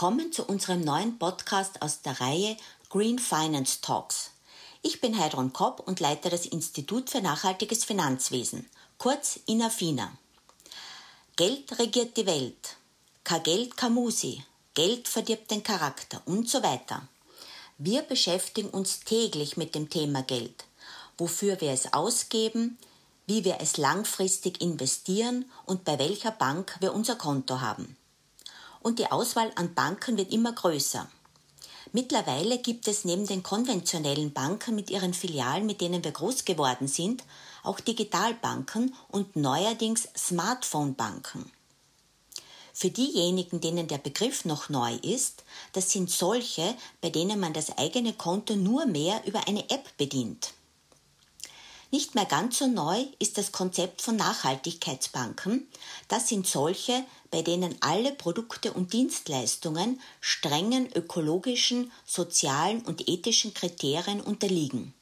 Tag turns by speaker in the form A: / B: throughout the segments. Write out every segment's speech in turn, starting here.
A: willkommen zu unserem neuen Podcast aus der Reihe Green Finance Talks. Ich bin Heidron Kopp und leite das Institut für nachhaltiges Finanzwesen, kurz INAFINA. Geld regiert die Welt. Kein Geld, kein Musi. Geld verdirbt den Charakter und so weiter. Wir beschäftigen uns täglich mit dem Thema Geld, wofür wir es ausgeben, wie wir es langfristig investieren und bei welcher Bank wir unser Konto haben und die Auswahl an Banken wird immer größer. Mittlerweile gibt es neben den konventionellen Banken mit ihren Filialen, mit denen wir groß geworden sind, auch Digitalbanken und neuerdings Smartphone-Banken. Für diejenigen, denen der Begriff noch neu ist, das sind solche, bei denen man das eigene Konto nur mehr über eine App bedient. Nicht mehr ganz so neu ist das Konzept von Nachhaltigkeitsbanken. Das sind solche, bei denen alle Produkte und Dienstleistungen strengen ökologischen, sozialen und ethischen Kriterien unterliegen.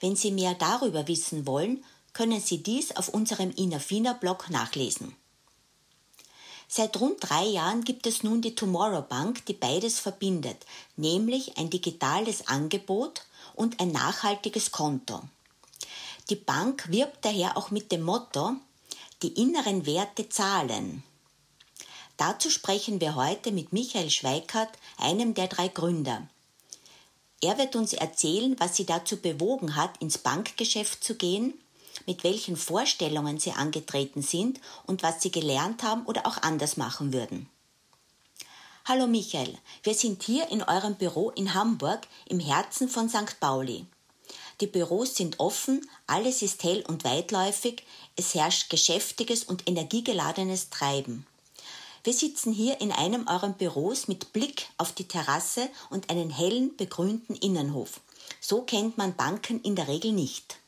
A: Wenn Sie mehr darüber wissen wollen, können Sie dies auf unserem Inafina-Blog nachlesen. Seit rund drei Jahren gibt es nun die Tomorrow Bank, die beides verbindet, nämlich ein digitales Angebot und ein nachhaltiges Konto. Die Bank wirbt daher auch mit dem Motto, die inneren Werte zahlen. Dazu sprechen wir heute mit Michael Schweikart, einem der drei Gründer. Er wird uns erzählen, was sie dazu bewogen hat, ins Bankgeschäft zu gehen, mit welchen Vorstellungen sie angetreten sind und was sie gelernt haben oder auch anders machen würden. Hallo Michael, wir sind hier in eurem Büro in Hamburg im Herzen von St. Pauli. Die Büros sind offen, alles ist hell und weitläufig, es herrscht geschäftiges und energiegeladenes Treiben. Wir sitzen hier in einem eurer Büros mit Blick auf die Terrasse und einen hellen, begrünten Innenhof. So kennt man Banken in der Regel nicht.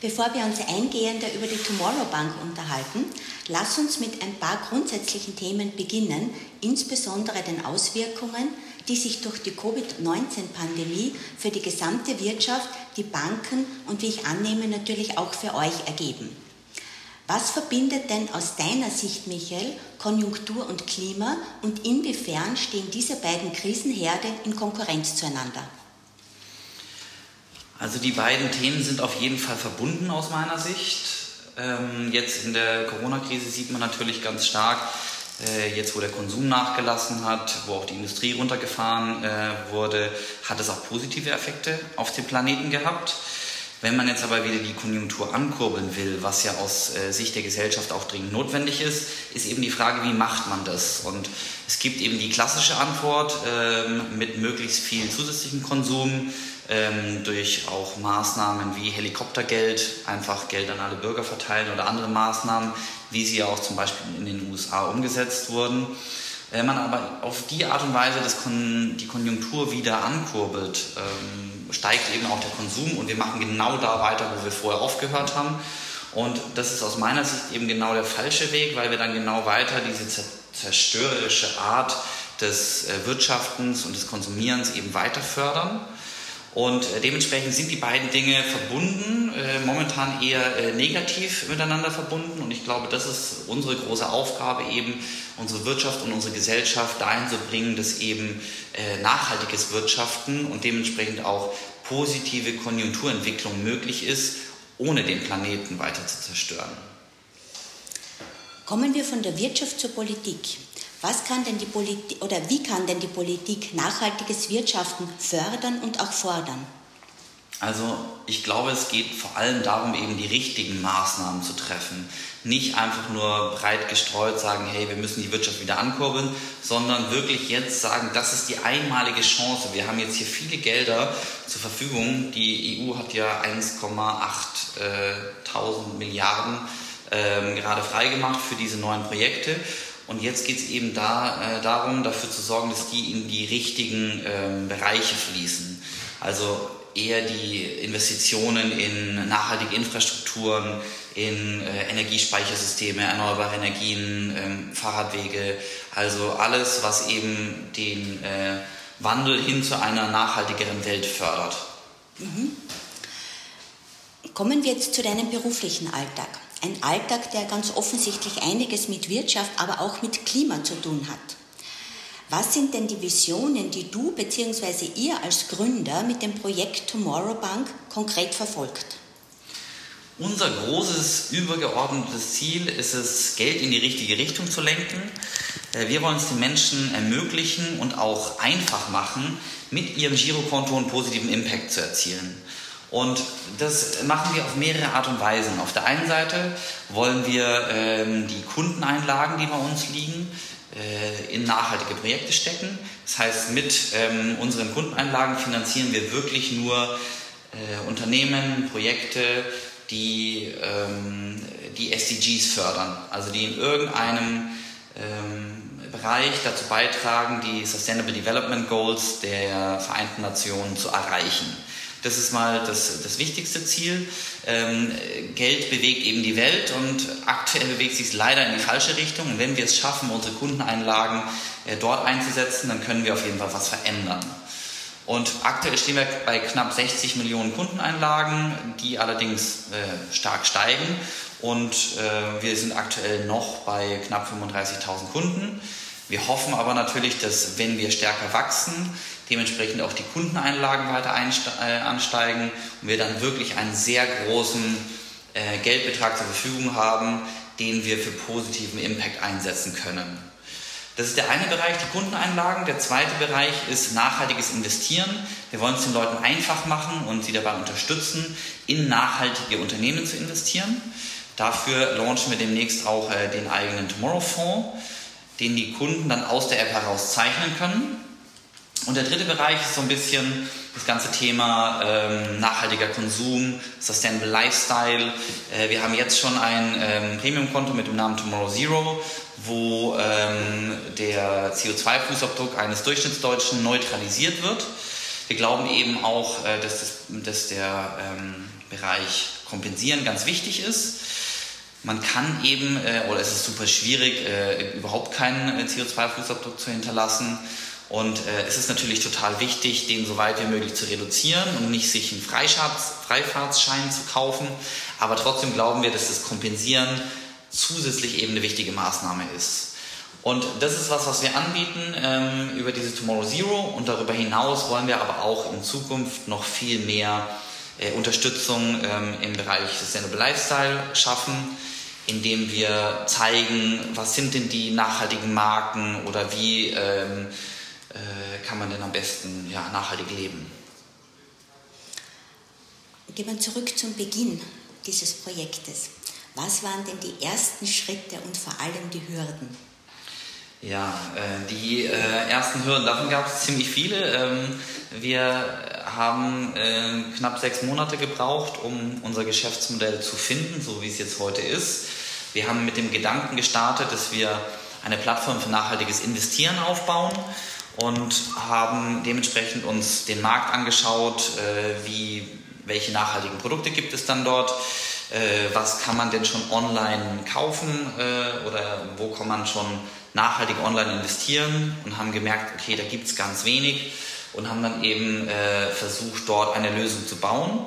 A: Bevor wir uns eingehender über die Tomorrow Bank unterhalten, lass uns mit ein paar grundsätzlichen Themen beginnen, insbesondere den Auswirkungen, die sich durch die Covid-19-Pandemie für die gesamte Wirtschaft, die Banken und wie ich annehme natürlich auch für euch ergeben. Was verbindet denn aus deiner Sicht, Michael, Konjunktur und Klima und inwiefern stehen diese beiden Krisenherde in Konkurrenz zueinander?
B: Also die beiden Themen sind auf jeden Fall verbunden aus meiner Sicht. Ähm, jetzt in der Corona-Krise sieht man natürlich ganz stark, äh, jetzt wo der Konsum nachgelassen hat, wo auch die Industrie runtergefahren äh, wurde, hat es auch positive Effekte auf den Planeten gehabt. Wenn man jetzt aber wieder die Konjunktur ankurbeln will, was ja aus äh, Sicht der Gesellschaft auch dringend notwendig ist, ist eben die Frage, wie macht man das? Und es gibt eben die klassische Antwort ähm, mit möglichst viel zusätzlichen Konsum, ähm, durch auch Maßnahmen wie Helikoptergeld, einfach Geld an alle Bürger verteilen oder andere Maßnahmen, wie sie auch zum Beispiel in den USA umgesetzt wurden. Wenn man aber auf die Art und Weise das Kon die Konjunktur wieder ankurbelt, ähm, steigt eben auch der Konsum und wir machen genau da weiter, wo wir vorher aufgehört haben. Und das ist aus meiner Sicht eben genau der falsche Weg, weil wir dann genau weiter diese zerstörerische Art des äh, Wirtschaftens und des Konsumierens eben weiter fördern. Und äh, dementsprechend sind die beiden Dinge verbunden, äh, momentan eher äh, negativ miteinander verbunden. Und ich glaube, das ist unsere große Aufgabe, eben unsere Wirtschaft und unsere Gesellschaft dahin zu bringen, dass eben nachhaltiges Wirtschaften und dementsprechend auch positive Konjunkturentwicklung möglich ist, ohne den Planeten weiter zu zerstören.
A: Kommen wir von der Wirtschaft zur Politik. Was kann denn die Politik oder wie kann denn die Politik nachhaltiges Wirtschaften fördern und auch fordern?
B: Also ich glaube, es geht vor allem darum, eben die richtigen Maßnahmen zu treffen. Nicht einfach nur breit gestreut sagen, hey, wir müssen die Wirtschaft wieder ankurbeln, sondern wirklich jetzt sagen, das ist die einmalige Chance. Wir haben jetzt hier viele Gelder zur Verfügung. Die EU hat ja 1,8 äh, Milliarden äh, gerade freigemacht für diese neuen Projekte. Und jetzt geht es eben da, äh, darum, dafür zu sorgen, dass die in die richtigen ähm, Bereiche fließen. Also eher die Investitionen in nachhaltige Infrastrukturen, in äh, Energiespeichersysteme, erneuerbare Energien, ähm, Fahrradwege, also alles, was eben den äh, Wandel hin zu einer nachhaltigeren Welt fördert. Mhm.
A: Kommen wir jetzt zu deinem beruflichen Alltag. Ein Alltag, der ganz offensichtlich einiges mit Wirtschaft, aber auch mit Klima zu tun hat. Was sind denn die Visionen, die du bzw. ihr als Gründer mit dem Projekt Tomorrow Bank konkret verfolgt?
B: Unser großes übergeordnetes Ziel ist es, Geld in die richtige Richtung zu lenken. Äh, wir wollen es den Menschen ermöglichen und auch einfach machen, mit ihrem Girokonto einen positiven Impact zu erzielen. Und das machen wir auf mehrere Art und Weisen. Auf der einen Seite wollen wir ähm, die Kundeneinlagen, die bei uns liegen, äh, in nachhaltige Projekte stecken. Das heißt, mit ähm, unseren Kundeneinlagen finanzieren wir wirklich nur äh, Unternehmen, Projekte, die ähm, die SDGs fördern, also die in irgendeinem ähm, Bereich dazu beitragen, die Sustainable Development Goals der Vereinten Nationen zu erreichen. Das ist mal das, das wichtigste Ziel. Ähm, Geld bewegt eben die Welt und aktuell bewegt sich es leider in die falsche Richtung. Und wenn wir es schaffen, unsere Kundeneinlagen äh, dort einzusetzen, dann können wir auf jeden Fall was verändern. Und aktuell stehen wir bei knapp 60 Millionen Kundeneinlagen, die allerdings äh, stark steigen. Und äh, wir sind aktuell noch bei knapp 35.000 Kunden. Wir hoffen aber natürlich, dass wenn wir stärker wachsen, dementsprechend auch die Kundeneinlagen weiter äh, ansteigen und wir dann wirklich einen sehr großen äh, Geldbetrag zur Verfügung haben, den wir für positiven Impact einsetzen können. Das ist der eine Bereich, die Kundeneinlagen. Der zweite Bereich ist nachhaltiges Investieren. Wir wollen es den Leuten einfach machen und sie dabei unterstützen, in nachhaltige Unternehmen zu investieren. Dafür launchen wir demnächst auch äh, den eigenen Tomorrow Fonds, den die Kunden dann aus der App heraus zeichnen können. Und der dritte Bereich ist so ein bisschen das ganze Thema ähm, nachhaltiger Konsum, Sustainable Lifestyle. Äh, wir haben jetzt schon ein ähm, Premium-Konto mit dem Namen Tomorrow Zero, wo ähm, der CO2-Fußabdruck eines Durchschnittsdeutschen neutralisiert wird. Wir glauben eben auch, äh, dass, das, dass der ähm, Bereich Kompensieren ganz wichtig ist. Man kann eben, äh, oder es ist super schwierig, äh, überhaupt keinen äh, CO2-Fußabdruck zu hinterlassen. Und äh, es ist natürlich total wichtig, den so weit wie möglich zu reduzieren und nicht sich einen Freifahrtsschein zu kaufen. Aber trotzdem glauben wir, dass das Kompensieren zusätzlich eben eine wichtige Maßnahme ist. Und das ist was, was wir anbieten ähm, über diese Tomorrow Zero. Und darüber hinaus wollen wir aber auch in Zukunft noch viel mehr äh, Unterstützung ähm, im Bereich Sustainable Lifestyle schaffen, indem wir zeigen, was sind denn die nachhaltigen Marken oder wie ähm, äh, kann man denn am besten ja, nachhaltig leben.
A: Gehen wir zurück zum Beginn dieses Projektes. Was waren denn die ersten Schritte und vor allem die Hürden?
B: Ja, äh, die äh, ersten Hürden, davon gab es ziemlich viele. Ähm, wir haben äh, knapp sechs Monate gebraucht, um unser Geschäftsmodell zu finden, so wie es jetzt heute ist. Wir haben mit dem Gedanken gestartet, dass wir eine Plattform für nachhaltiges Investieren aufbauen und haben dementsprechend uns den Markt angeschaut, äh, wie, welche nachhaltigen Produkte gibt es dann dort, äh, was kann man denn schon online kaufen äh, oder wo kann man schon nachhaltig online investieren und haben gemerkt, okay, da gibt es ganz wenig und haben dann eben äh, versucht, dort eine Lösung zu bauen.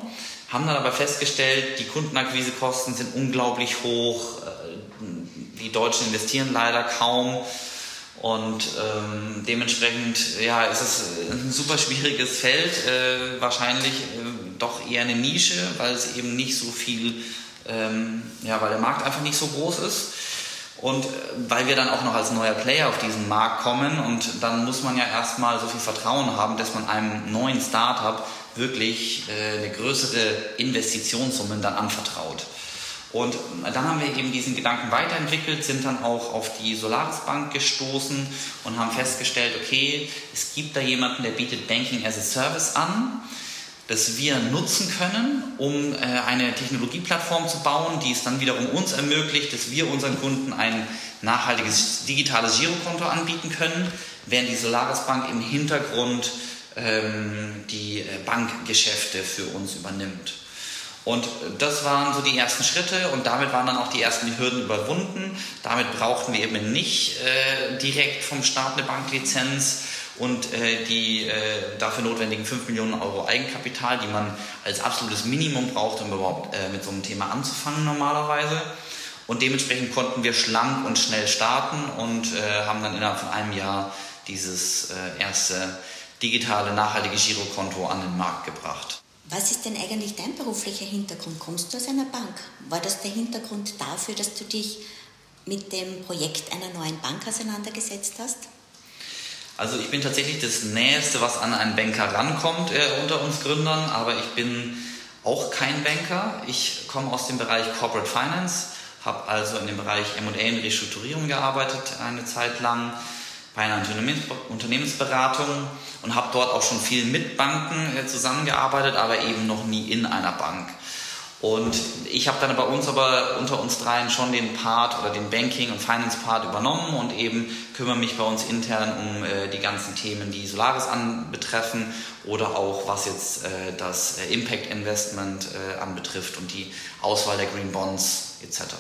B: Haben dann aber festgestellt, die Kundenakquisekosten sind unglaublich hoch, äh, die Deutschen investieren leider kaum und ähm, dementsprechend ja, ist es ein super schwieriges Feld, äh, wahrscheinlich äh, doch eher eine Nische, weil es eben nicht so viel, ähm, ja, weil der Markt einfach nicht so groß ist. Und äh, weil wir dann auch noch als neuer Player auf diesen Markt kommen und dann muss man ja erstmal so viel Vertrauen haben, dass man einem neuen Startup wirklich äh, eine größere Investitionssumme dann anvertraut. Und dann haben wir eben diesen Gedanken weiterentwickelt, sind dann auch auf die Solaris Bank gestoßen und haben festgestellt, okay, es gibt da jemanden, der bietet Banking as a Service an, das wir nutzen können, um äh, eine Technologieplattform zu bauen, die es dann wiederum uns ermöglicht, dass wir unseren Kunden ein nachhaltiges digitales Girokonto anbieten können, während die Solaris Bank im Hintergrund ähm, die äh, Bankgeschäfte für uns übernimmt. Und das waren so die ersten Schritte und damit waren dann auch die ersten Hürden überwunden. Damit brauchten wir eben nicht äh, direkt vom Staat eine Banklizenz und äh, die äh, dafür notwendigen 5 Millionen Euro Eigenkapital, die man als absolutes Minimum braucht, um überhaupt äh, mit so einem Thema anzufangen normalerweise. Und dementsprechend konnten wir schlank und schnell starten und äh, haben dann innerhalb von einem Jahr dieses äh, erste digitale, nachhaltige Girokonto an den Markt gebracht.
A: Was ist denn eigentlich dein beruflicher Hintergrund? Kommst du aus einer Bank? War das der Hintergrund dafür, dass du dich mit dem Projekt einer neuen Bank auseinandergesetzt hast?
B: Also ich bin tatsächlich das Nächste, was an einen Banker rankommt äh, unter uns Gründern, aber ich bin auch kein Banker. Ich komme aus dem Bereich Corporate Finance, habe also in dem Bereich M&A und Restrukturierung gearbeitet eine Zeit lang bei einer Unternehmensberatung und habe dort auch schon viel mit Banken äh, zusammengearbeitet, aber eben noch nie in einer Bank. Und ich habe dann bei uns aber unter uns dreien schon den Part oder den Banking- und Finance-Part übernommen und eben kümmere mich bei uns intern um äh, die ganzen Themen, die Solaris anbetreffen oder auch was jetzt äh, das äh, Impact Investment äh, anbetrifft und die Auswahl der Green Bonds etc.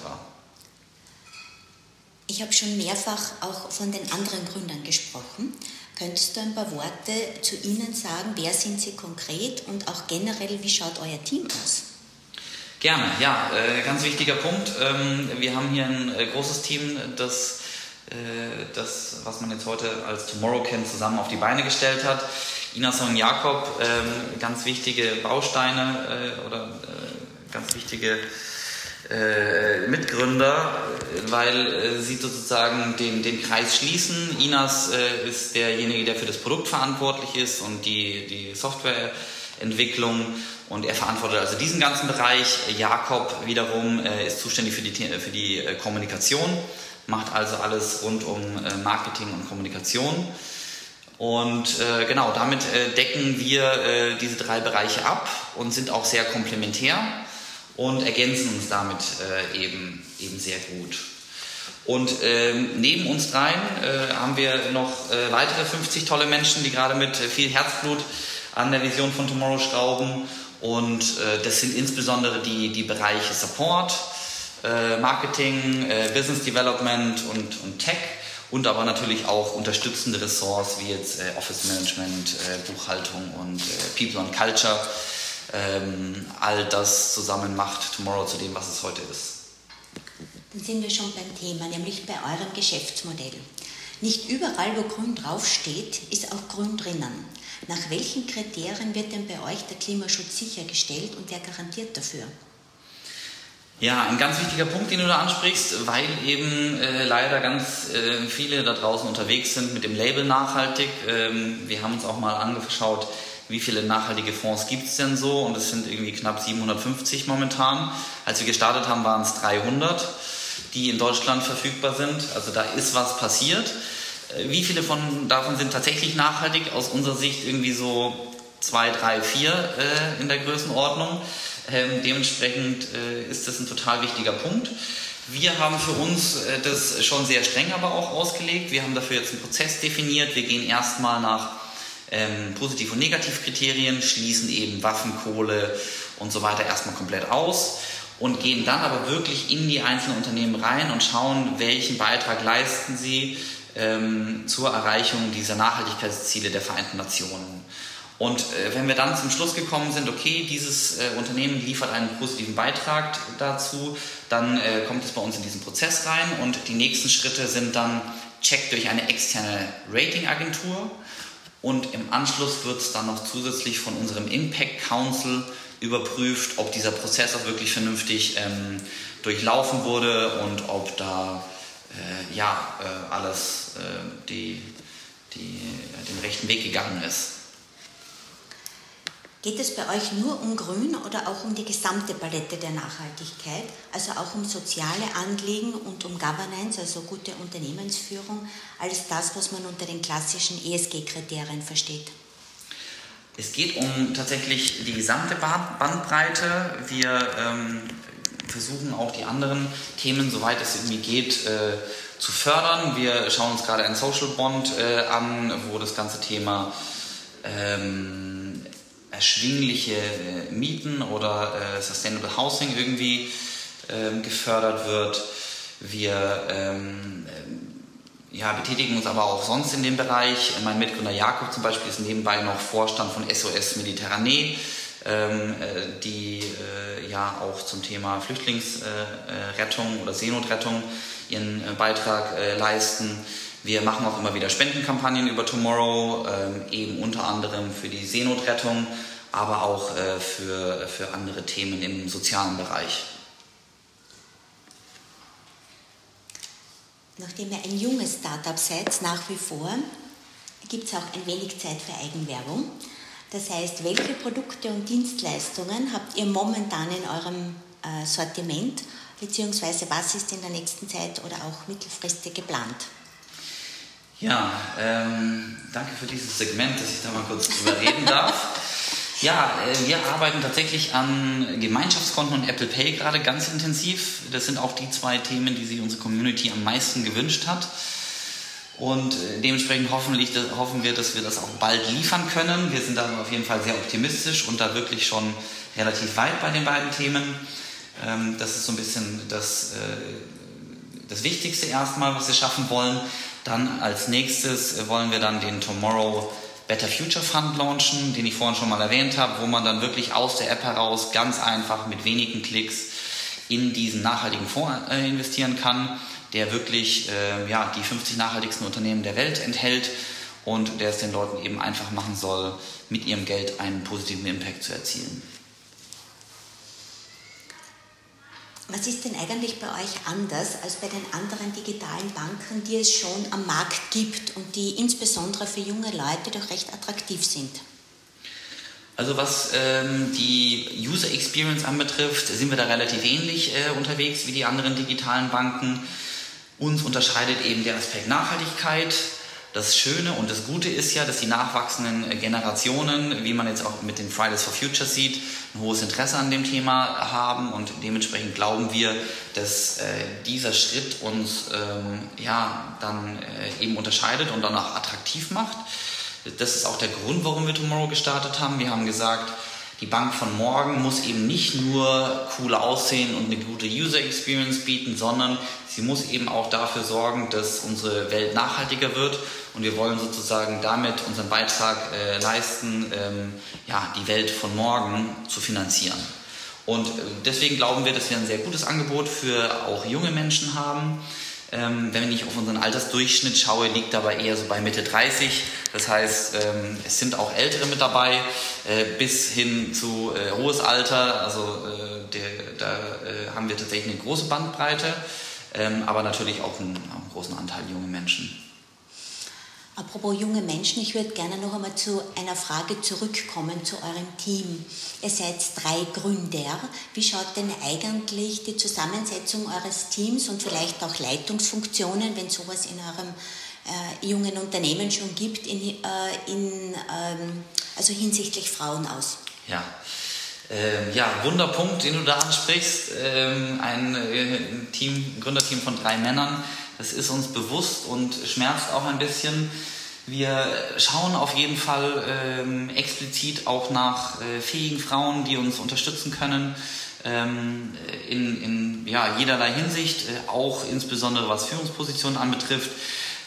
A: Ich habe schon mehrfach auch von den anderen Gründern gesprochen. Könntest du ein paar Worte zu Ihnen sagen? Wer sind Sie konkret und auch generell, wie schaut euer Team aus?
B: Gerne, ja, äh, ganz wichtiger Punkt. Ähm, wir haben hier ein äh, großes Team, das äh, das, was man jetzt heute als Tomorrow kennt, zusammen auf die Beine gestellt hat. Inas und Jakob, ähm, ganz wichtige Bausteine oder ganz wichtige Mitgründer, weil sie sozusagen den, den Kreis schließen. Inas ist derjenige, der für das Produkt verantwortlich ist und die, die Softwareentwicklung und er verantwortet also diesen ganzen Bereich. Jakob wiederum äh, ist zuständig für die, für die äh, Kommunikation, macht also alles rund um äh, Marketing und Kommunikation. Und äh, genau, damit äh, decken wir äh, diese drei Bereiche ab und sind auch sehr komplementär und ergänzen uns damit eben, eben sehr gut. Und ähm, neben uns dreien haben wir noch weitere 50 tolle Menschen, die gerade mit viel Herzblut an der Vision von Tomorrow schrauben und äh, das sind insbesondere die, die Bereiche Support, äh, Marketing, äh, Business Development und, und Tech und aber natürlich auch unterstützende Ressorts wie jetzt äh, Office Management, äh, Buchhaltung und äh, People and Culture. Ähm, all das zusammen macht Tomorrow zu dem, was es heute ist.
A: Dann sind wir schon beim Thema, nämlich bei eurem Geschäftsmodell. Nicht überall, wo grün draufsteht, ist auch grün drinnen. Nach welchen Kriterien wird denn bei euch der Klimaschutz sichergestellt und wer garantiert dafür?
B: Ja, ein ganz wichtiger Punkt, den du da ansprichst, weil eben äh, leider ganz äh, viele da draußen unterwegs sind mit dem Label nachhaltig. Ähm, wir haben uns auch mal angeschaut, wie viele nachhaltige Fonds gibt es denn so und es sind irgendwie knapp 750 momentan. Als wir gestartet haben, waren es 300, die in Deutschland verfügbar sind. Also da ist was passiert. Äh, wie viele von davon sind tatsächlich nachhaltig? Aus unserer Sicht irgendwie so zwei, drei, vier äh, in der Größenordnung. Ähm, dementsprechend äh, ist das ein total wichtiger Punkt. Wir haben für uns äh, das schon sehr streng aber auch ausgelegt. Wir haben dafür jetzt einen Prozess definiert. Wir gehen erstmal nach ähm, Positiv- und Negativkriterien, schließen eben Waffen, Kohle und so weiter erstmal komplett aus und gehen dann aber wirklich in die einzelnen Unternehmen rein und schauen, welchen Beitrag leisten sie ähm, zur Erreichung dieser Nachhaltigkeitsziele der Vereinten Nationen. Und äh, wenn wir dann zum Schluss gekommen sind, okay, dieses äh, Unternehmen liefert einen positiven Beitrag dazu, dann äh, kommt es bei uns in diesen Prozess rein und die nächsten Schritte sind dann Check durch eine externe Ratingagentur und im Anschluss wird es dann noch zusätzlich von unserem Impact Council überprüft, ob dieser Prozess auch wirklich vernünftig ähm, durchlaufen wurde und ob da äh, ja, äh, alles äh, die, die, den rechten Weg gegangen ist.
A: Geht es bei euch nur um Grün oder auch um die gesamte Palette der Nachhaltigkeit, also auch um soziale Anliegen und um Governance, also gute Unternehmensführung, alles das, was man unter den klassischen ESG-Kriterien versteht?
B: Es geht um tatsächlich die gesamte Bandbreite. Wir ähm, versuchen auch die anderen Themen, soweit es irgendwie geht, äh, zu fördern. Wir schauen uns gerade einen Social Bond äh, an, wo das ganze Thema ähm, erschwingliche äh, Mieten oder äh, Sustainable Housing irgendwie ähm, gefördert wird. Wir ähm, ja, betätigen uns aber auch sonst in dem Bereich. Mein Mitgründer Jakob zum Beispiel ist nebenbei noch Vorstand von SOS Mediterranee ähm, äh, die äh, ja auch zum Thema Flüchtlingsrettung oder Seenotrettung ihren äh, Beitrag leisten. Wir machen auch immer wieder Spendenkampagnen über Tomorrow, ähm, eben unter anderem für die Seenotrettung, aber auch äh, für, für andere Themen im sozialen Bereich.
A: Nachdem ihr ein junges Startup seid, nach wie vor, gibt es auch ein wenig Zeit für Eigenwerbung. Das heißt, welche Produkte und Dienstleistungen habt ihr momentan in eurem äh, Sortiment, beziehungsweise was ist in der nächsten Zeit oder auch mittelfristig geplant?
B: Ja, ähm, danke für dieses Segment, dass ich da mal kurz drüber reden darf. Ja, äh, wir arbeiten tatsächlich an Gemeinschaftskonten und Apple Pay gerade ganz intensiv. Das sind auch die zwei Themen, die sich unsere Community am meisten gewünscht hat. Und äh, dementsprechend hoffentlich, hoffen wir, dass wir das auch bald liefern können. Wir sind da auf jeden Fall sehr optimistisch und da wirklich schon relativ weit bei den beiden Themen. Ähm, das ist so ein bisschen das, äh, das Wichtigste erstmal, was wir schaffen wollen. Dann als nächstes wollen wir dann den Tomorrow Better Future Fund launchen, den ich vorhin schon mal erwähnt habe, wo man dann wirklich aus der App heraus ganz einfach mit wenigen Klicks in diesen nachhaltigen Fonds äh, investieren kann, der wirklich äh, ja, die 50 nachhaltigsten Unternehmen der Welt enthält und der es den Leuten eben einfach machen soll, mit ihrem Geld einen positiven Impact zu erzielen.
A: Was ist denn eigentlich bei euch anders als bei den anderen digitalen Banken, die es schon am Markt gibt und die insbesondere für junge Leute doch recht attraktiv sind?
B: Also was ähm, die User Experience anbetrifft, sind wir da relativ ähnlich äh, unterwegs wie die anderen digitalen Banken. Uns unterscheidet eben der Aspekt Nachhaltigkeit. Das Schöne und das Gute ist ja, dass die nachwachsenden Generationen, wie man jetzt auch mit den Fridays for Future sieht, ein hohes Interesse an dem Thema haben und dementsprechend glauben wir, dass äh, dieser Schritt uns ähm, ja dann äh, eben unterscheidet und dann auch attraktiv macht. Das ist auch der Grund, warum wir Tomorrow gestartet haben. Wir haben gesagt, die Bank von morgen muss eben nicht nur cool aussehen und eine gute User Experience bieten, sondern sie muss eben auch dafür sorgen, dass unsere Welt nachhaltiger wird und wir wollen sozusagen damit unseren Beitrag äh, leisten, ähm, ja, die Welt von morgen zu finanzieren. Und äh, deswegen glauben wir, dass wir ein sehr gutes Angebot für auch junge Menschen haben. Ähm, wenn ich auf unseren Altersdurchschnitt schaue, liegt dabei eher so bei Mitte 30. Das heißt, ähm, es sind auch Ältere mit dabei, äh, bis hin zu äh, hohes Alter. Also äh, der, da äh, haben wir tatsächlich eine große Bandbreite, ähm, aber natürlich auch einen, einen großen Anteil junge Menschen.
A: Apropos junge Menschen, ich würde gerne noch einmal zu einer Frage zurückkommen zu eurem Team. Ihr seid drei Gründer. Wie schaut denn eigentlich die Zusammensetzung eures Teams und vielleicht auch Leitungsfunktionen, wenn sowas in eurem äh, jungen Unternehmen schon gibt, in, äh, in, ähm, also hinsichtlich Frauen aus?
B: Ja. Ähm, ja, Wunderpunkt, den du da ansprichst. Ähm, ein äh, Team, Gründerteam von drei Männern das ist uns bewusst und schmerzt auch ein bisschen. Wir schauen auf jeden Fall ähm, explizit auch nach äh, fähigen Frauen, die uns unterstützen können ähm, in, in ja, jederlei Hinsicht, äh, auch insbesondere was Führungspositionen anbetrifft.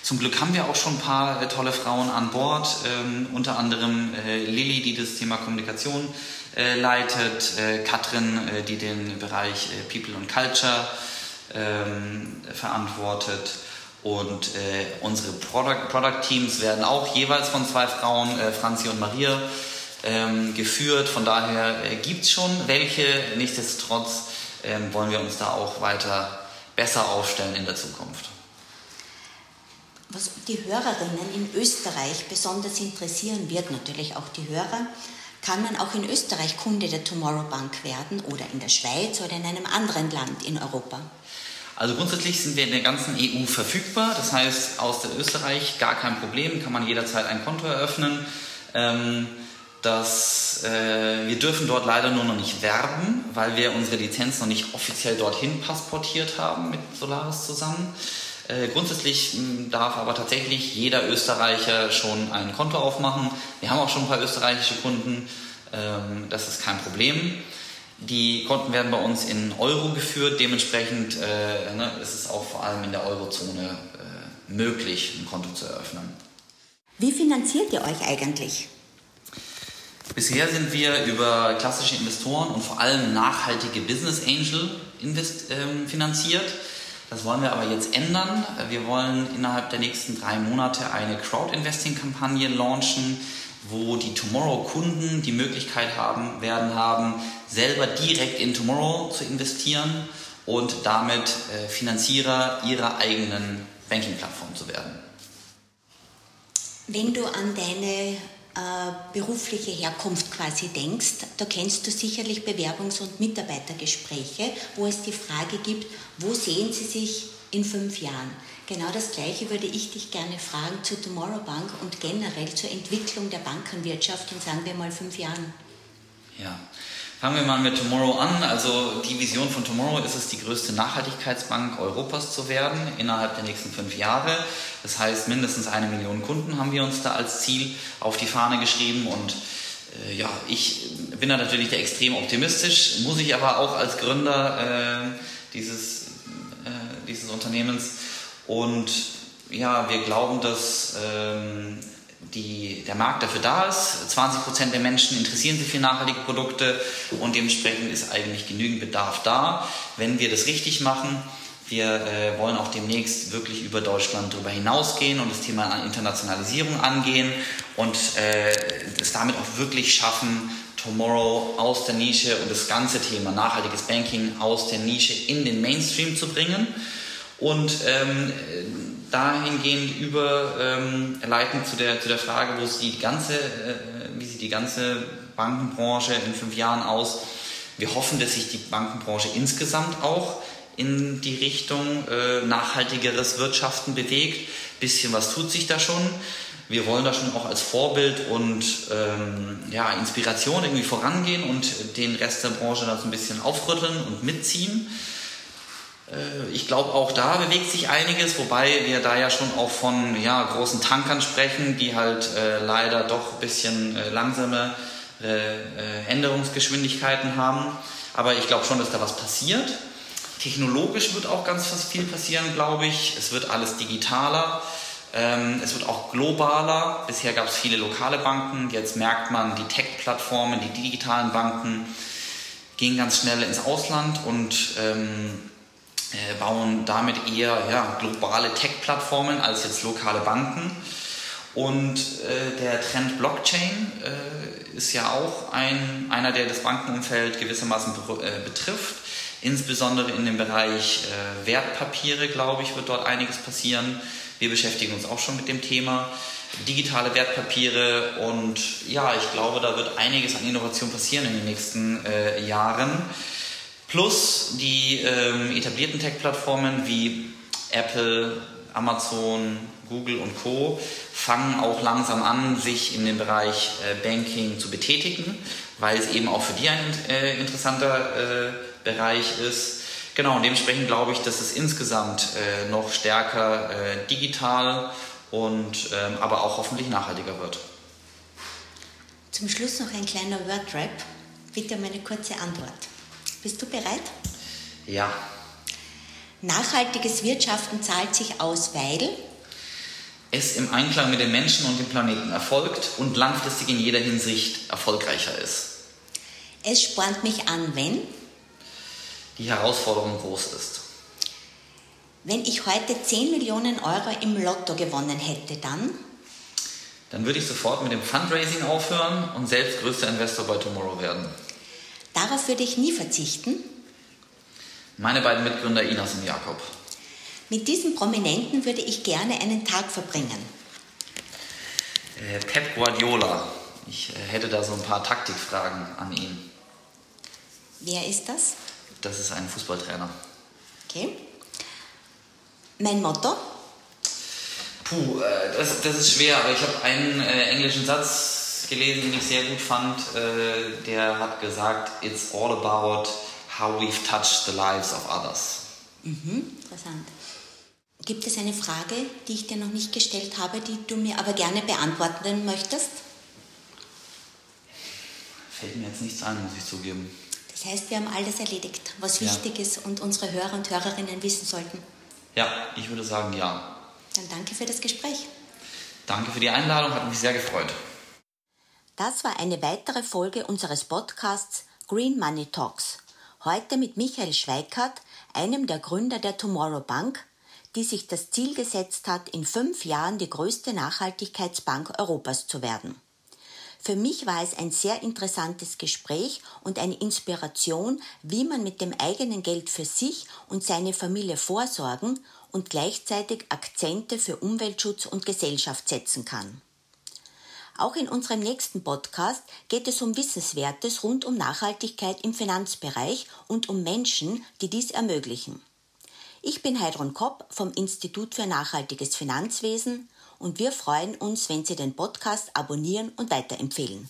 B: Zum Glück haben wir auch schon ein paar äh, tolle Frauen an Bord, ähm, unter anderem äh, Lilly, die das Thema Kommunikation äh, leitet, äh, Katrin, die den Bereich People und Culture ähm, verantwortet. Und äh, unsere Product, Product Teams werden auch jeweils von zwei Frauen, äh, Franzi und Maria, ähm, geführt. Von daher äh, gibt es schon welche. Nichtsdestotrotz ähm, wollen wir uns da auch weiter besser aufstellen in der Zukunft.
A: Was die Hörerinnen in Österreich besonders interessieren wird, natürlich auch die Hörer, kann man auch in Österreich Kunde der Tomorrow Bank werden oder in der Schweiz oder in einem anderen Land in Europa?
B: Also grundsätzlich sind wir in der ganzen EU verfügbar. Das heißt, aus der Österreich gar kein Problem, kann man jederzeit ein Konto eröffnen. Ähm, das, äh, wir dürfen dort leider nur noch nicht werben, weil wir unsere Lizenz noch nicht offiziell dorthin passportiert haben mit Solaris zusammen. Äh, grundsätzlich darf aber tatsächlich jeder Österreicher schon ein Konto aufmachen. Wir haben auch schon ein paar österreichische Kunden. Ähm, das ist kein Problem. Die Konten werden bei uns in Euro geführt, dementsprechend äh, ne, ist es auch vor allem in der Eurozone äh, möglich, ein Konto zu eröffnen.
A: Wie finanziert ihr euch eigentlich?
B: Bisher sind wir über klassische Investoren und vor allem nachhaltige Business Angel invest, ähm, finanziert. Das wollen wir aber jetzt ändern. Wir wollen innerhalb der nächsten drei Monate eine Crowd-Investing-Kampagne launchen, wo die Tomorrow-Kunden die Möglichkeit haben, werden haben, selber direkt in Tomorrow zu investieren und damit äh, Finanzierer ihrer eigenen Banking-Plattform zu werden.
A: Wenn du an deine äh, berufliche Herkunft quasi denkst, da kennst du sicherlich Bewerbungs- und Mitarbeitergespräche, wo es die Frage gibt, wo sehen Sie sich in fünf Jahren? Genau das Gleiche würde ich dich gerne fragen zu Tomorrow Bank und generell zur Entwicklung der Bankenwirtschaft in, sagen wir mal, fünf Jahren.
B: Ja, Fangen wir mal mit Tomorrow an. Also die Vision von Tomorrow ist es, die größte Nachhaltigkeitsbank Europas zu werden innerhalb der nächsten fünf Jahre. Das heißt, mindestens eine Million Kunden haben wir uns da als Ziel auf die Fahne geschrieben und äh, ja, ich bin da natürlich extrem optimistisch, muss ich aber auch als Gründer äh, dieses, äh, dieses Unternehmens und ja, wir glauben, dass ähm, die, der Markt dafür da ist. 20 Prozent der Menschen interessieren sich für nachhaltige Produkte und dementsprechend ist eigentlich genügend Bedarf da. Wenn wir das richtig machen, wir äh, wollen auch demnächst wirklich über Deutschland darüber hinausgehen und das Thema Internationalisierung angehen und äh, es damit auch wirklich schaffen, Tomorrow aus der Nische und das ganze Thema nachhaltiges Banking aus der Nische in den Mainstream zu bringen. Und ähm, dahingehend überleiten ähm, zu, der, zu der Frage, wo die ganze, äh, wie sieht die ganze Bankenbranche in fünf Jahren aus. Wir hoffen, dass sich die Bankenbranche insgesamt auch in die Richtung äh, nachhaltigeres Wirtschaften bewegt. Bisschen was tut sich da schon. Wir wollen da schon auch als Vorbild und ähm, ja, Inspiration irgendwie vorangehen und den Rest der Branche da so ein bisschen aufrütteln und mitziehen. Äh, ich glaube, auch da bewegt sich einiges, wobei wir da ja schon auch von ja, großen Tankern sprechen, die halt äh, leider doch ein bisschen äh, langsame äh, äh Änderungsgeschwindigkeiten haben. Aber ich glaube schon, dass da was passiert. Technologisch wird auch ganz viel passieren, glaube ich. Es wird alles digitaler. Ähm, es wird auch globaler. Bisher gab es viele lokale Banken. Jetzt merkt man, die Tech-Plattformen, die digitalen Banken gehen ganz schnell ins Ausland und ähm, äh, bauen damit eher ja, globale Tech-Plattformen als jetzt lokale Banken. Und äh, der Trend Blockchain äh, ist ja auch ein, einer, der das Bankenumfeld gewissermaßen be äh, betrifft. Insbesondere in dem Bereich äh, Wertpapiere, glaube ich, wird dort einiges passieren. Wir beschäftigen uns auch schon mit dem Thema digitale Wertpapiere und ja, ich glaube, da wird einiges an Innovation passieren in den nächsten äh, Jahren. Plus die ähm, etablierten Tech-Plattformen wie Apple, Amazon, Google und Co. fangen auch langsam an, sich in dem Bereich äh, Banking zu betätigen, weil es eben auch für die ein äh, interessanter äh, Bereich ist. Genau, und dementsprechend glaube ich, dass es insgesamt äh, noch stärker äh, digital und ähm, aber auch hoffentlich nachhaltiger wird.
A: Zum Schluss noch ein kleiner Wordrap. Bitte um eine kurze Antwort. Bist du bereit?
B: Ja.
A: Nachhaltiges Wirtschaften zahlt sich aus, weil
B: es im Einklang mit den Menschen und dem Planeten erfolgt und langfristig in jeder Hinsicht erfolgreicher ist.
A: Es spornt mich an, wenn
B: die Herausforderung groß ist.
A: Wenn ich heute 10 Millionen Euro im Lotto gewonnen hätte, dann?
B: Dann würde ich sofort mit dem Fundraising aufhören und selbst größter Investor bei Tomorrow werden.
A: Darauf würde ich nie verzichten.
B: Meine beiden Mitgründer Inas und Jakob.
A: Mit diesem Prominenten würde ich gerne einen Tag verbringen.
B: Äh, Pep Guardiola. Ich äh, hätte da so ein paar Taktikfragen an ihn.
A: Wer ist das?
B: Das ist ein Fußballtrainer.
A: Okay. Mein Motto?
B: Puh, äh, das, das ist schwer, aber ich habe einen äh, englischen Satz gelesen, den ich sehr gut fand. Äh, der hat gesagt, it's all about how we've touched the lives of others.
A: Mhm, interessant. Gibt es eine Frage, die ich dir noch nicht gestellt habe, die du mir aber gerne beantworten möchtest?
B: Fällt mir jetzt nichts ein, muss ich zugeben.
A: Das heißt, wir haben alles erledigt, was ja. wichtig ist und unsere Hörer und Hörerinnen wissen sollten.
B: Ja, ich würde sagen ja.
A: Dann danke für das Gespräch.
B: Danke für die Einladung, hat mich sehr gefreut.
A: Das war eine weitere Folge unseres Podcasts Green Money Talks. Heute mit Michael Schweikart, einem der Gründer der Tomorrow Bank, die sich das Ziel gesetzt hat, in fünf Jahren die größte Nachhaltigkeitsbank Europas zu werden. Für mich war es ein sehr interessantes Gespräch und eine Inspiration, wie man mit dem eigenen Geld für sich und seine Familie vorsorgen und gleichzeitig Akzente für Umweltschutz und Gesellschaft setzen kann. Auch in unserem nächsten Podcast geht es um Wissenswertes rund um Nachhaltigkeit im Finanzbereich und um Menschen, die dies ermöglichen. Ich bin Heidrun Kopp vom Institut für nachhaltiges Finanzwesen und wir freuen uns, wenn Sie den Podcast abonnieren und weiterempfehlen.